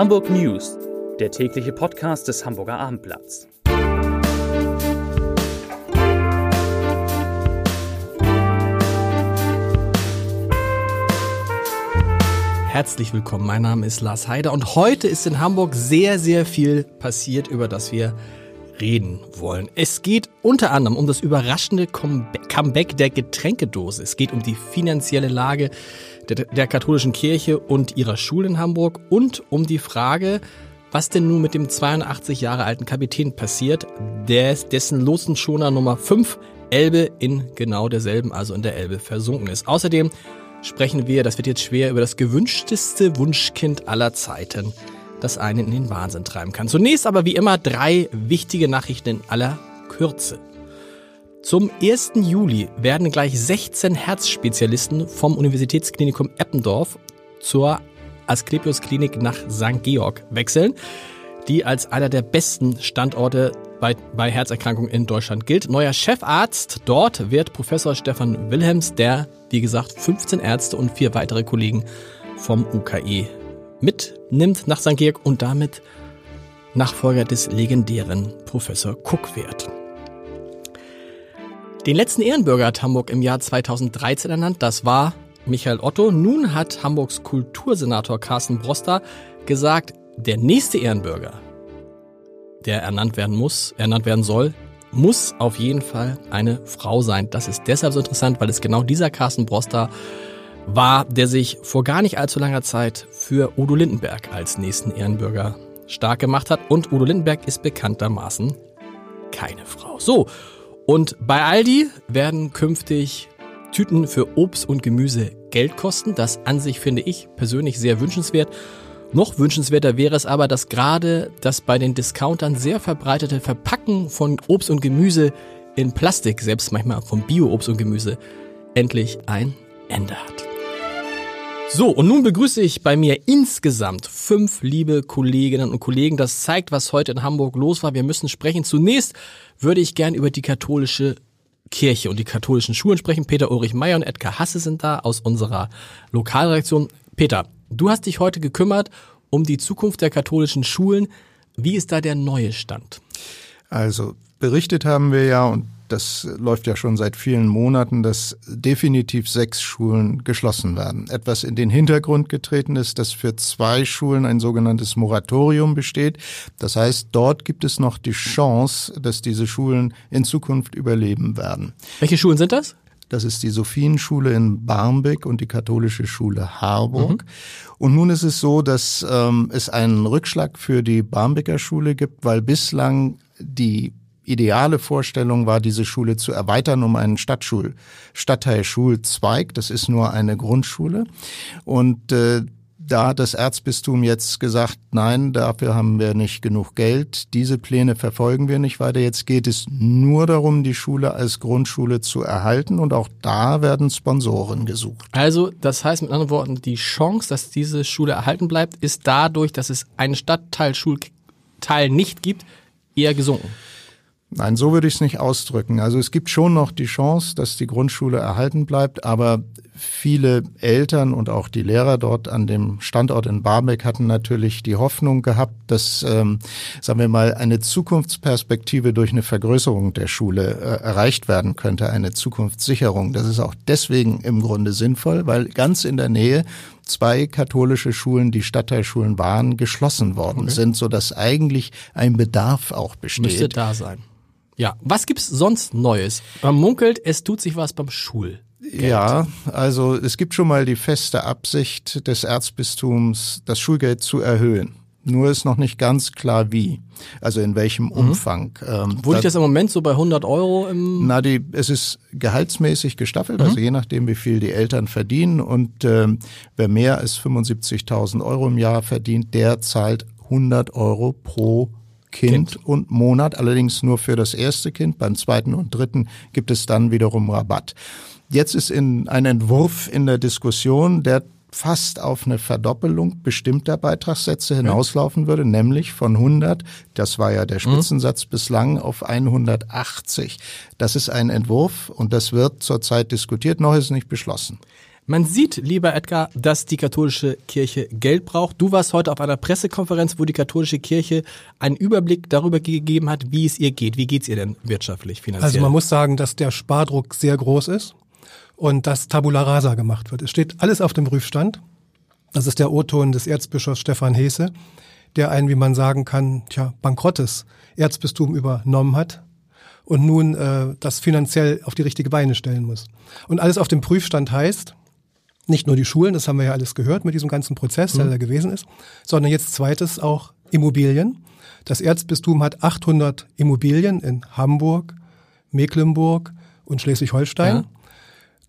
Hamburg News, der tägliche Podcast des Hamburger Abendblatts. Herzlich willkommen, mein Name ist Lars Heider und heute ist in Hamburg sehr, sehr viel passiert, über das wir reden wollen. Es geht unter anderem um das überraschende Comeback der Getränkedose. Es geht um die finanzielle Lage der, der katholischen Kirche und ihrer Schulen in Hamburg und um die Frage, was denn nun mit dem 82 Jahre alten Kapitän passiert, des, dessen Lotsenschoner Nummer 5 Elbe in genau derselben, also in der Elbe, versunken ist. Außerdem sprechen wir, das wird jetzt schwer, über das gewünschteste Wunschkind aller Zeiten das einen in den Wahnsinn treiben kann. Zunächst aber wie immer drei wichtige Nachrichten in aller Kürze. Zum 1. Juli werden gleich 16 Herzspezialisten vom Universitätsklinikum Eppendorf zur Asklepios Klinik nach St. Georg wechseln, die als einer der besten Standorte bei, bei Herzerkrankungen in Deutschland gilt. Neuer Chefarzt dort wird Professor Stefan Wilhelms, der, wie gesagt, 15 Ärzte und vier weitere Kollegen vom UKE mitnimmt nach St. Georg und damit Nachfolger des legendären Professor Cook wird. Den letzten Ehrenbürger hat Hamburg im Jahr 2013 ernannt. Das war Michael Otto. Nun hat Hamburgs Kultursenator Carsten Broster gesagt, der nächste Ehrenbürger, der ernannt werden muss, ernannt werden soll, muss auf jeden Fall eine Frau sein. Das ist deshalb so interessant, weil es genau dieser Carsten Broster war, der sich vor gar nicht allzu langer Zeit für Udo Lindenberg als nächsten Ehrenbürger stark gemacht hat. Und Udo Lindenberg ist bekanntermaßen keine Frau. So, und bei Aldi werden künftig Tüten für Obst und Gemüse Geld kosten. Das an sich finde ich persönlich sehr wünschenswert. Noch wünschenswerter wäre es aber, dass gerade das bei den Discountern sehr verbreitete Verpacken von Obst und Gemüse in Plastik, selbst manchmal von Bio-Obst und Gemüse, endlich ein Ende hat. So, und nun begrüße ich bei mir insgesamt fünf liebe Kolleginnen und Kollegen. Das zeigt, was heute in Hamburg los war. Wir müssen sprechen. Zunächst würde ich gern über die katholische Kirche und die katholischen Schulen sprechen. Peter Ulrich Meyer und Edgar Hasse sind da aus unserer Lokalreaktion. Peter, du hast dich heute gekümmert um die Zukunft der katholischen Schulen. Wie ist da der neue Stand? Also berichtet haben wir ja und das läuft ja schon seit vielen Monaten, dass definitiv sechs Schulen geschlossen werden. Etwas in den Hintergrund getreten ist, dass für zwei Schulen ein sogenanntes Moratorium besteht. Das heißt, dort gibt es noch die Chance, dass diese Schulen in Zukunft überleben werden. Welche Schulen sind das? Das ist die Sophienschule in Barmbek und die katholische Schule Harburg. Mhm. Und nun ist es so, dass ähm, es einen Rückschlag für die Barmbeker Schule gibt, weil bislang die ideale Vorstellung war, diese Schule zu erweitern um einen Stadtschul, Stadtteilschulzweig. Das ist nur eine Grundschule. Und äh, da hat das Erzbistum jetzt gesagt, nein, dafür haben wir nicht genug Geld. Diese Pläne verfolgen wir nicht weiter. Jetzt geht es nur darum, die Schule als Grundschule zu erhalten und auch da werden Sponsoren gesucht. Also, das heißt mit anderen Worten, die Chance, dass diese Schule erhalten bleibt, ist dadurch, dass es einen Stadtteilschulteil nicht gibt, eher gesunken. Nein, so würde ich es nicht ausdrücken. Also es gibt schon noch die Chance, dass die Grundschule erhalten bleibt, aber viele Eltern und auch die Lehrer dort an dem Standort in Barmbek hatten natürlich die Hoffnung gehabt, dass, ähm, sagen wir mal, eine Zukunftsperspektive durch eine Vergrößerung der Schule äh, erreicht werden könnte, eine Zukunftssicherung. Das ist auch deswegen im Grunde sinnvoll, weil ganz in der Nähe zwei katholische Schulen, die Stadtteilschulen waren, geschlossen worden okay. sind, so dass eigentlich ein Bedarf auch besteht. Müsste da sein. Ja, was gibt's sonst Neues? Man munkelt, es tut sich was beim Schul. Ja, also es gibt schon mal die feste Absicht des Erzbistums, das Schulgeld zu erhöhen. Nur ist noch nicht ganz klar wie, also in welchem mhm. Umfang. Ähm, Wo liegt das im Moment so bei 100 Euro im? Na, die, es ist gehaltsmäßig gestaffelt, also mhm. also je nachdem, wie viel die Eltern verdienen. Und ähm, wer mehr als 75.000 Euro im Jahr verdient, der zahlt 100 Euro pro Kind, kind, und Monat, allerdings nur für das erste Kind. Beim zweiten und dritten gibt es dann wiederum Rabatt. Jetzt ist in ein Entwurf in der Diskussion, der fast auf eine Verdoppelung bestimmter Beitragssätze hinauslaufen würde, nämlich von 100, das war ja der mhm. Spitzensatz bislang, auf 180. Das ist ein Entwurf und das wird zurzeit diskutiert, noch ist nicht beschlossen. Man sieht, lieber Edgar, dass die katholische Kirche Geld braucht. Du warst heute auf einer Pressekonferenz, wo die katholische Kirche einen Überblick darüber gegeben hat, wie es ihr geht. Wie geht es ihr denn wirtschaftlich, finanziell? Also man muss sagen, dass der Spardruck sehr groß ist und dass Tabula Rasa gemacht wird. Es steht alles auf dem Prüfstand. Das ist der O-Ton des Erzbischofs Stefan Hese, der ein, wie man sagen kann, tja, bankrottes Erzbistum übernommen hat und nun äh, das finanziell auf die richtige Beine stellen muss. Und alles auf dem Prüfstand heißt, nicht nur die Schulen, das haben wir ja alles gehört mit diesem ganzen Prozess, der mhm. da gewesen ist, sondern jetzt zweites auch Immobilien. Das Erzbistum hat 800 Immobilien in Hamburg, Mecklenburg und Schleswig-Holstein. Ja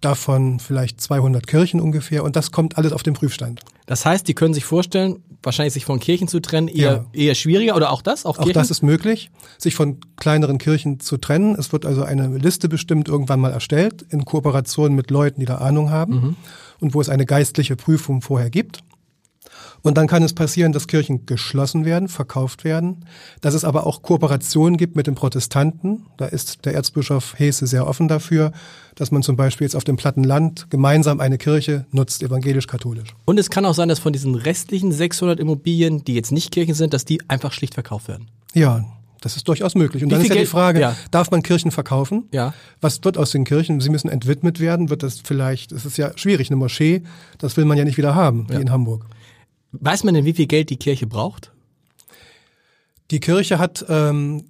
davon vielleicht 200 Kirchen ungefähr und das kommt alles auf den Prüfstand. Das heißt, die können sich vorstellen, wahrscheinlich sich von Kirchen zu trennen, eher, ja. eher schwieriger oder auch das? Auch, auch das ist möglich, sich von kleineren Kirchen zu trennen. Es wird also eine Liste bestimmt irgendwann mal erstellt in Kooperation mit Leuten, die da Ahnung haben mhm. und wo es eine geistliche Prüfung vorher gibt. Und dann kann es passieren, dass Kirchen geschlossen werden, verkauft werden, dass es aber auch Kooperationen gibt mit den Protestanten. Da ist der Erzbischof Hesse sehr offen dafür, dass man zum Beispiel jetzt auf dem platten Land gemeinsam eine Kirche nutzt, evangelisch-katholisch. Und es kann auch sein, dass von diesen restlichen 600 Immobilien, die jetzt nicht Kirchen sind, dass die einfach schlicht verkauft werden. Ja, das ist durchaus möglich. Und Wie dann ist ja die Frage, ja. darf man Kirchen verkaufen? Ja. Was wird aus den Kirchen? Sie müssen entwidmet werden. Wird das vielleicht, es ist ja schwierig, eine Moschee, das will man ja nicht wieder haben, wie in Hamburg. Weiß man denn, wie viel Geld die Kirche braucht? Die Kirche hat ähm,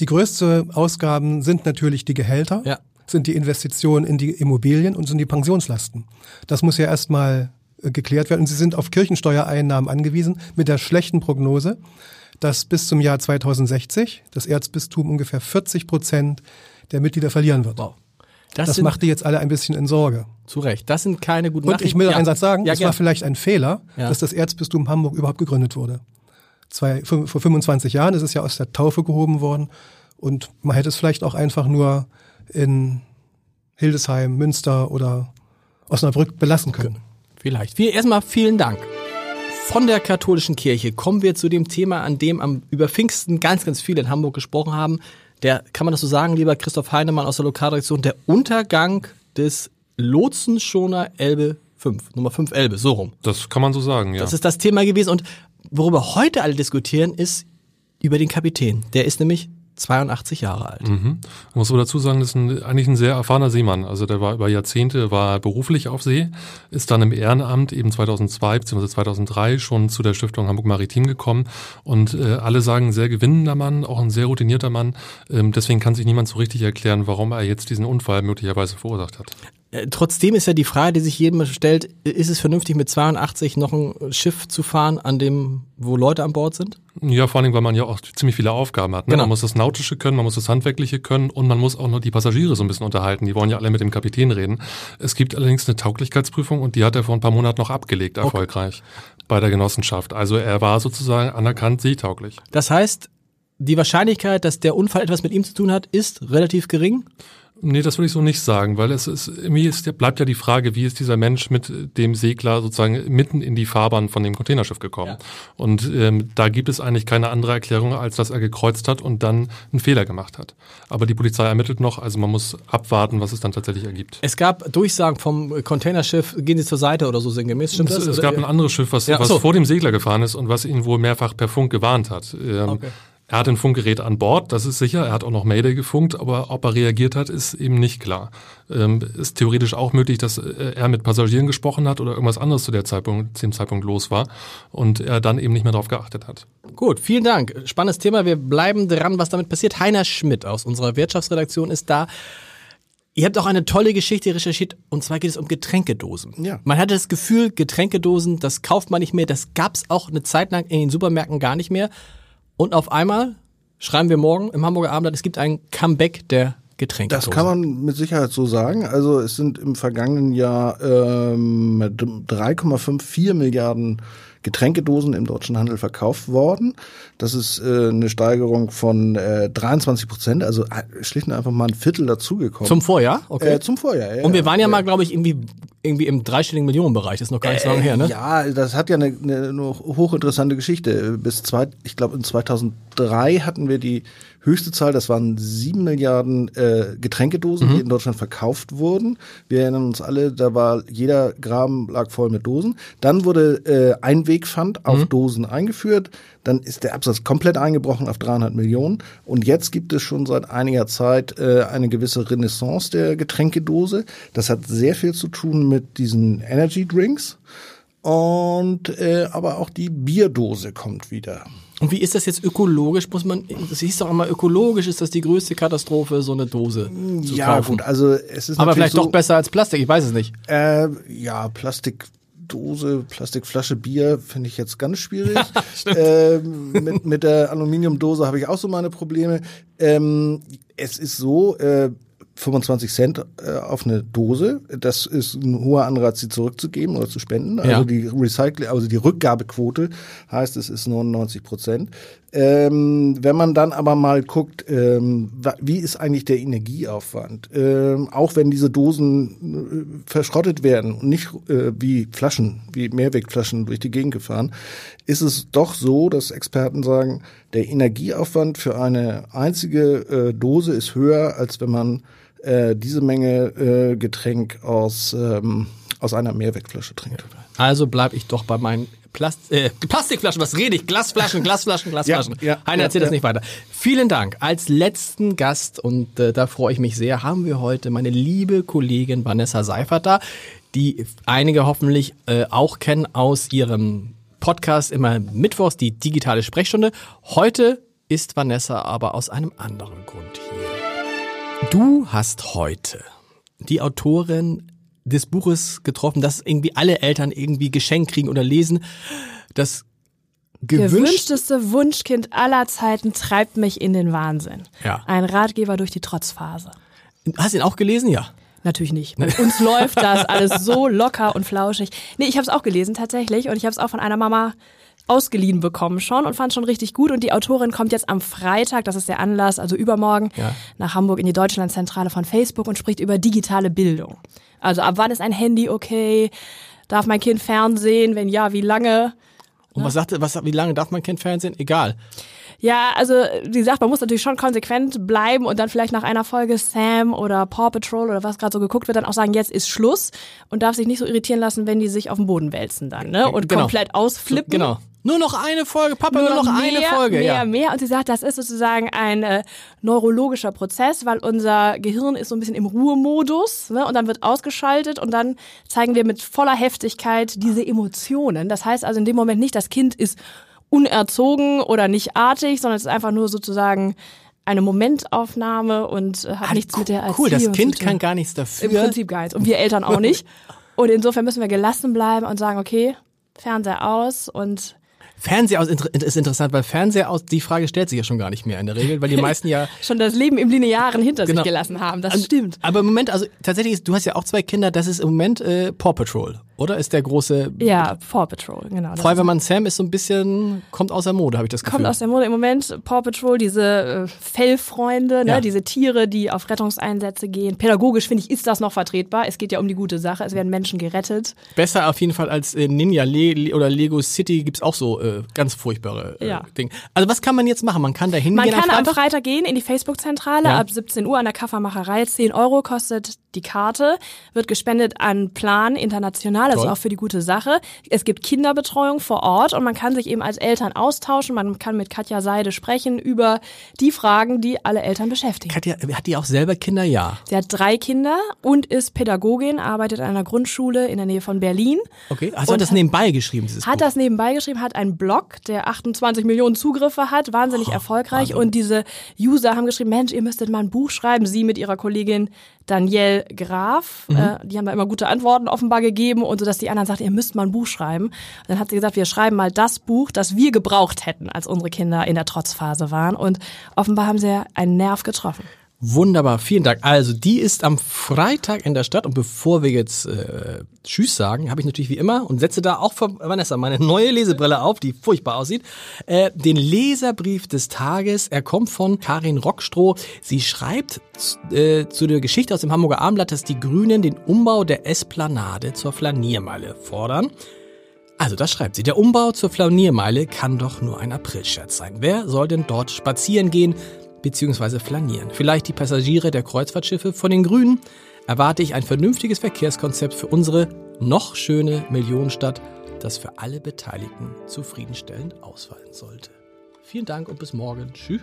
die größte Ausgaben sind natürlich die Gehälter, ja. sind die Investitionen in die Immobilien und sind die Pensionslasten. Das muss ja erstmal äh, geklärt werden. Und sie sind auf Kirchensteuereinnahmen angewiesen mit der schlechten Prognose, dass bis zum Jahr 2060 das Erzbistum ungefähr 40 Prozent der Mitglieder verlieren wird. Wow. Das, das macht die jetzt alle ein bisschen in Sorge. Zu Recht. Das sind keine guten Und ich will ja. einen Satz sagen, ja, es war vielleicht ein Fehler, ja. dass das Erzbistum Hamburg überhaupt gegründet wurde. Zwei, vor 25 Jahren ist es ja aus der Taufe gehoben worden und man hätte es vielleicht auch einfach nur in Hildesheim, Münster oder Osnabrück belassen können. Vielleicht. Wir erstmal vielen Dank. Von der katholischen Kirche kommen wir zu dem Thema, an dem am über Pfingsten ganz, ganz viele in Hamburg gesprochen haben. Der, kann man das so sagen, lieber Christoph Heinemann aus der Lokalredaktion, der Untergang des Lotsenschoner Elbe 5, Nummer 5 Elbe, so rum. Das kann man so sagen, ja. Das ist das Thema gewesen. Und worüber heute alle diskutieren, ist über den Kapitän. Der ist nämlich 82 Jahre alt. Mhm. Muss aber dazu sagen, das ist ein, eigentlich ein sehr erfahrener Seemann. Also der war über Jahrzehnte, war beruflich auf See, ist dann im Ehrenamt eben 2002 bzw. 2003 schon zu der Stiftung Hamburg Maritim gekommen und äh, alle sagen, sehr gewinnender Mann, auch ein sehr routinierter Mann. Ähm, deswegen kann sich niemand so richtig erklären, warum er jetzt diesen Unfall möglicherweise verursacht hat. Äh, trotzdem ist ja die Frage, die sich jedem stellt, ist es vernünftig mit 82 noch ein Schiff zu fahren, an dem, wo Leute an Bord sind? Ja, vor allem, weil man ja auch ziemlich viele Aufgaben hat. Ne? Genau. Man muss das Nautische können, man muss das Handwerkliche können und man muss auch noch die Passagiere so ein bisschen unterhalten. Die wollen ja alle mit dem Kapitän reden. Es gibt allerdings eine Tauglichkeitsprüfung und die hat er vor ein paar Monaten noch abgelegt, erfolgreich, okay. bei der Genossenschaft. Also er war sozusagen anerkannt seetauglich. Das heißt, die Wahrscheinlichkeit, dass der Unfall etwas mit ihm zu tun hat, ist relativ gering? Nee, das würde ich so nicht sagen, weil es ist, irgendwie ist, bleibt ja die Frage, wie ist dieser Mensch mit dem Segler sozusagen mitten in die Fahrbahn von dem Containerschiff gekommen? Ja. Und ähm, da gibt es eigentlich keine andere Erklärung, als dass er gekreuzt hat und dann einen Fehler gemacht hat. Aber die Polizei ermittelt noch, also man muss abwarten, was es dann tatsächlich ergibt. Es gab Durchsagen vom Containerschiff, gehen Sie zur Seite oder so sinngemäß, stimmt das? Es, es gab ein anderes Schiff, was, ja, was so. vor dem Segler gefahren ist und was ihn wohl mehrfach per Funk gewarnt hat. Ähm, okay. Er hat ein Funkgerät an Bord, das ist sicher. Er hat auch noch Mayday gefunkt, aber ob er reagiert hat, ist eben nicht klar. Ähm, ist theoretisch auch möglich, dass äh, er mit Passagieren gesprochen hat oder irgendwas anderes zu, der Zeitpunkt, zu dem Zeitpunkt los war und er dann eben nicht mehr darauf geachtet hat. Gut, vielen Dank. Spannendes Thema. Wir bleiben dran, was damit passiert. Heiner Schmidt aus unserer Wirtschaftsredaktion ist da. Ihr habt auch eine tolle Geschichte recherchiert und zwar geht es um Getränkedosen. Ja. Man hatte das Gefühl, Getränkedosen, das kauft man nicht mehr, das gab es auch eine Zeit lang in den Supermärkten gar nicht mehr. Und auf einmal schreiben wir morgen im Hamburger Abendblatt, es gibt ein Comeback der Getränke. Das kann man mit Sicherheit so sagen. Also es sind im vergangenen Jahr ähm, 3,54 Milliarden Getränkedosen im deutschen Handel verkauft worden. Das ist äh, eine Steigerung von äh, 23 Prozent, also äh, schlicht und einfach mal ein Viertel dazugekommen. Zum Vorjahr? Okay. Äh, zum Vorjahr, ja. Und wir waren ja, ja. mal, glaube ich, irgendwie irgendwie im dreistelligen Millionenbereich. Das ist noch gar nicht so lange her, ne? Äh, ja, das hat ja eine, eine, eine hochinteressante Geschichte. Bis zwei, ich glaube, in 2003 hatten wir die höchste Zahl, das waren sieben Milliarden äh, Getränkedosen, mhm. die in Deutschland verkauft wurden. Wir erinnern uns alle, da war jeder Graben lag voll mit Dosen. Dann wurde äh, Einwegpfand auf mhm. Dosen eingeführt. Dann ist der Absatz komplett eingebrochen auf 300 Millionen. Und jetzt gibt es schon seit einiger Zeit äh, eine gewisse Renaissance der Getränkedose. Das hat sehr viel zu tun mit diesen Energy Drinks. Und äh, aber auch die Bierdose kommt wieder. Und wie ist das jetzt ökologisch? Muss man, das hieß doch immer, ökologisch ist das die größte Katastrophe, so eine Dose zu ja, kaufen. gut, also es ist Aber vielleicht so, doch besser als Plastik, ich weiß es nicht. Äh, ja, Plastikdose, Plastikflasche Bier finde ich jetzt ganz schwierig. äh, mit, mit der Aluminiumdose habe ich auch so meine Probleme. Ähm, es ist so, äh, 25 Cent äh, auf eine Dose. Das ist ein hoher Anreiz, sie zurückzugeben oder zu spenden. Also ja. die Recycle, also die Rückgabequote heißt, es ist 99 Prozent. Ähm, wenn man dann aber mal guckt, ähm, wie ist eigentlich der Energieaufwand? Ähm, auch wenn diese Dosen äh, verschrottet werden und nicht äh, wie Flaschen, wie Mehrwegflaschen durch die Gegend gefahren, ist es doch so, dass Experten sagen, der Energieaufwand für eine einzige äh, Dose ist höher, als wenn man äh, diese Menge äh, Getränk aus, ähm, aus einer Mehrwegflasche trinkt. Also bleibe ich doch bei meinen Plast äh, Plastikflaschen, was rede ich? Glasflaschen, Glasflaschen, Glasflaschen. Ja, ja, Heiner, erzähl ja, das nicht weiter. Vielen Dank. Als letzten Gast, und äh, da freue ich mich sehr, haben wir heute meine liebe Kollegin Vanessa Seifert da, die einige hoffentlich äh, auch kennen aus ihrem Podcast immer mittwochs, die digitale Sprechstunde. Heute ist Vanessa aber aus einem anderen Grund hier. Du hast heute die Autorin des Buches getroffen, das irgendwie alle Eltern irgendwie geschenkt kriegen oder lesen. Das gewünschteste Wunschkind aller Zeiten treibt mich in den Wahnsinn. Ja. Ein Ratgeber durch die Trotzphase. Hast du ihn auch gelesen? Ja. Natürlich nicht. Mit uns läuft das alles so locker und flauschig. Nee, ich habe es auch gelesen tatsächlich und ich habe es auch von einer Mama ausgeliehen bekommen schon und fand schon richtig gut. Und die Autorin kommt jetzt am Freitag, das ist der Anlass, also übermorgen, ja. nach Hamburg in die Deutschlandzentrale von Facebook und spricht über digitale Bildung. Also ab wann ist ein Handy okay? Darf mein Kind Fernsehen? Wenn ja, wie lange? Und was sagt, was, wie lange darf mein Kind Fernsehen? Egal. Ja, also wie gesagt, man muss natürlich schon konsequent bleiben und dann vielleicht nach einer Folge Sam oder Paw Patrol oder was gerade so geguckt wird, dann auch sagen, jetzt ist Schluss und darf sich nicht so irritieren lassen, wenn die sich auf den Boden wälzen dann, ne? Und genau. komplett ausflippen. Genau. Nur noch eine Folge, Papa, nur, nur noch, mehr, eine Folge. Mehr, ja. mehr. Und sie sagt, das ist sozusagen ein äh, neurologischer Prozess, weil unser Gehirn ist so ein bisschen im Ruhemodus ne? und dann wird ausgeschaltet und dann zeigen wir mit voller Heftigkeit diese Emotionen. Das heißt also in dem Moment nicht, das Kind ist unerzogen oder nicht artig, sondern es ist einfach nur sozusagen eine Momentaufnahme und äh, hat ah, nichts mit der Erziehung Cool, das Kind kann gar nichts dafür. Im Prinzip gar nichts. Und wir Eltern auch nicht. Und insofern müssen wir gelassen bleiben und sagen, okay, Fernseher aus und Fernseher aus ist interessant, weil Fernseher aus, die Frage stellt sich ja schon gar nicht mehr in der Regel, weil die meisten ja. schon das Leben im Linearen hinter genau. sich gelassen haben, das stimmt. Aber im Moment, also tatsächlich, ist, du hast ja auch zwei Kinder, das ist im Moment äh, Paw Patrol. Oder ist der große. Ja, Paw Patrol, genau. Feuerwehrmann Sam ist so ein bisschen, kommt aus der Mode, habe ich das Gefühl. Kommt aus der Mode. Im Moment Paw Patrol, diese äh, Fellfreunde, ne, ja. diese Tiere, die auf Rettungseinsätze gehen. Pädagogisch finde ich, ist das noch vertretbar. Es geht ja um die gute Sache. Es werden Menschen gerettet. Besser auf jeden Fall als äh, Ninja Le oder Lego City gibt's auch so äh, ganz furchtbare äh, ja. Dinge. Also was kann man jetzt machen? Man kann da hingehen. Man kann am Freitag gehen in die Facebook-Zentrale ja. ab 17 Uhr an der Kaffermacherei. 10 Euro kostet die Karte, wird gespendet an Plan International. Also auch für die gute Sache. Es gibt Kinderbetreuung vor Ort und man kann sich eben als Eltern austauschen. Man kann mit Katja Seide sprechen über die Fragen, die alle Eltern beschäftigen. Katja, hat die auch selber Kinder? Ja. Sie hat drei Kinder und ist Pädagogin, arbeitet an einer Grundschule in der Nähe von Berlin. Okay, also hat das nebenbei geschrieben, dieses Hat Buch. das nebenbei geschrieben, hat einen Blog, der 28 Millionen Zugriffe hat, wahnsinnig oh, erfolgreich. Wahnsinn. Und diese User haben geschrieben, Mensch, ihr müsstet mal ein Buch schreiben. Sie mit ihrer Kollegin Danielle Graf. Mhm. Äh, die haben da immer gute Antworten offenbar gegeben und so, dass die anderen sagten, ihr müsst mal ein Buch schreiben. Und dann hat sie gesagt, wir schreiben mal das Buch, das wir gebraucht hätten, als unsere Kinder in der Trotzphase waren. Und offenbar haben sie einen Nerv getroffen. Wunderbar, vielen Dank. Also die ist am Freitag in der Stadt und bevor wir jetzt äh, Tschüss sagen, habe ich natürlich wie immer und setze da auch für Vanessa meine neue Lesebrille auf, die furchtbar aussieht, äh, den Leserbrief des Tages. Er kommt von Karin Rockstroh. Sie schreibt äh, zu der Geschichte aus dem Hamburger Abendblatt, dass die Grünen den Umbau der Esplanade zur Flaniermeile fordern. Also das schreibt sie. Der Umbau zur Flaniermeile kann doch nur ein Aprilscherz sein. Wer soll denn dort spazieren gehen? Bzw. flanieren. Vielleicht die Passagiere der Kreuzfahrtschiffe. Von den Grünen erwarte ich ein vernünftiges Verkehrskonzept für unsere noch schöne Millionenstadt, das für alle Beteiligten zufriedenstellend ausfallen sollte. Vielen Dank und bis morgen. Tschüss.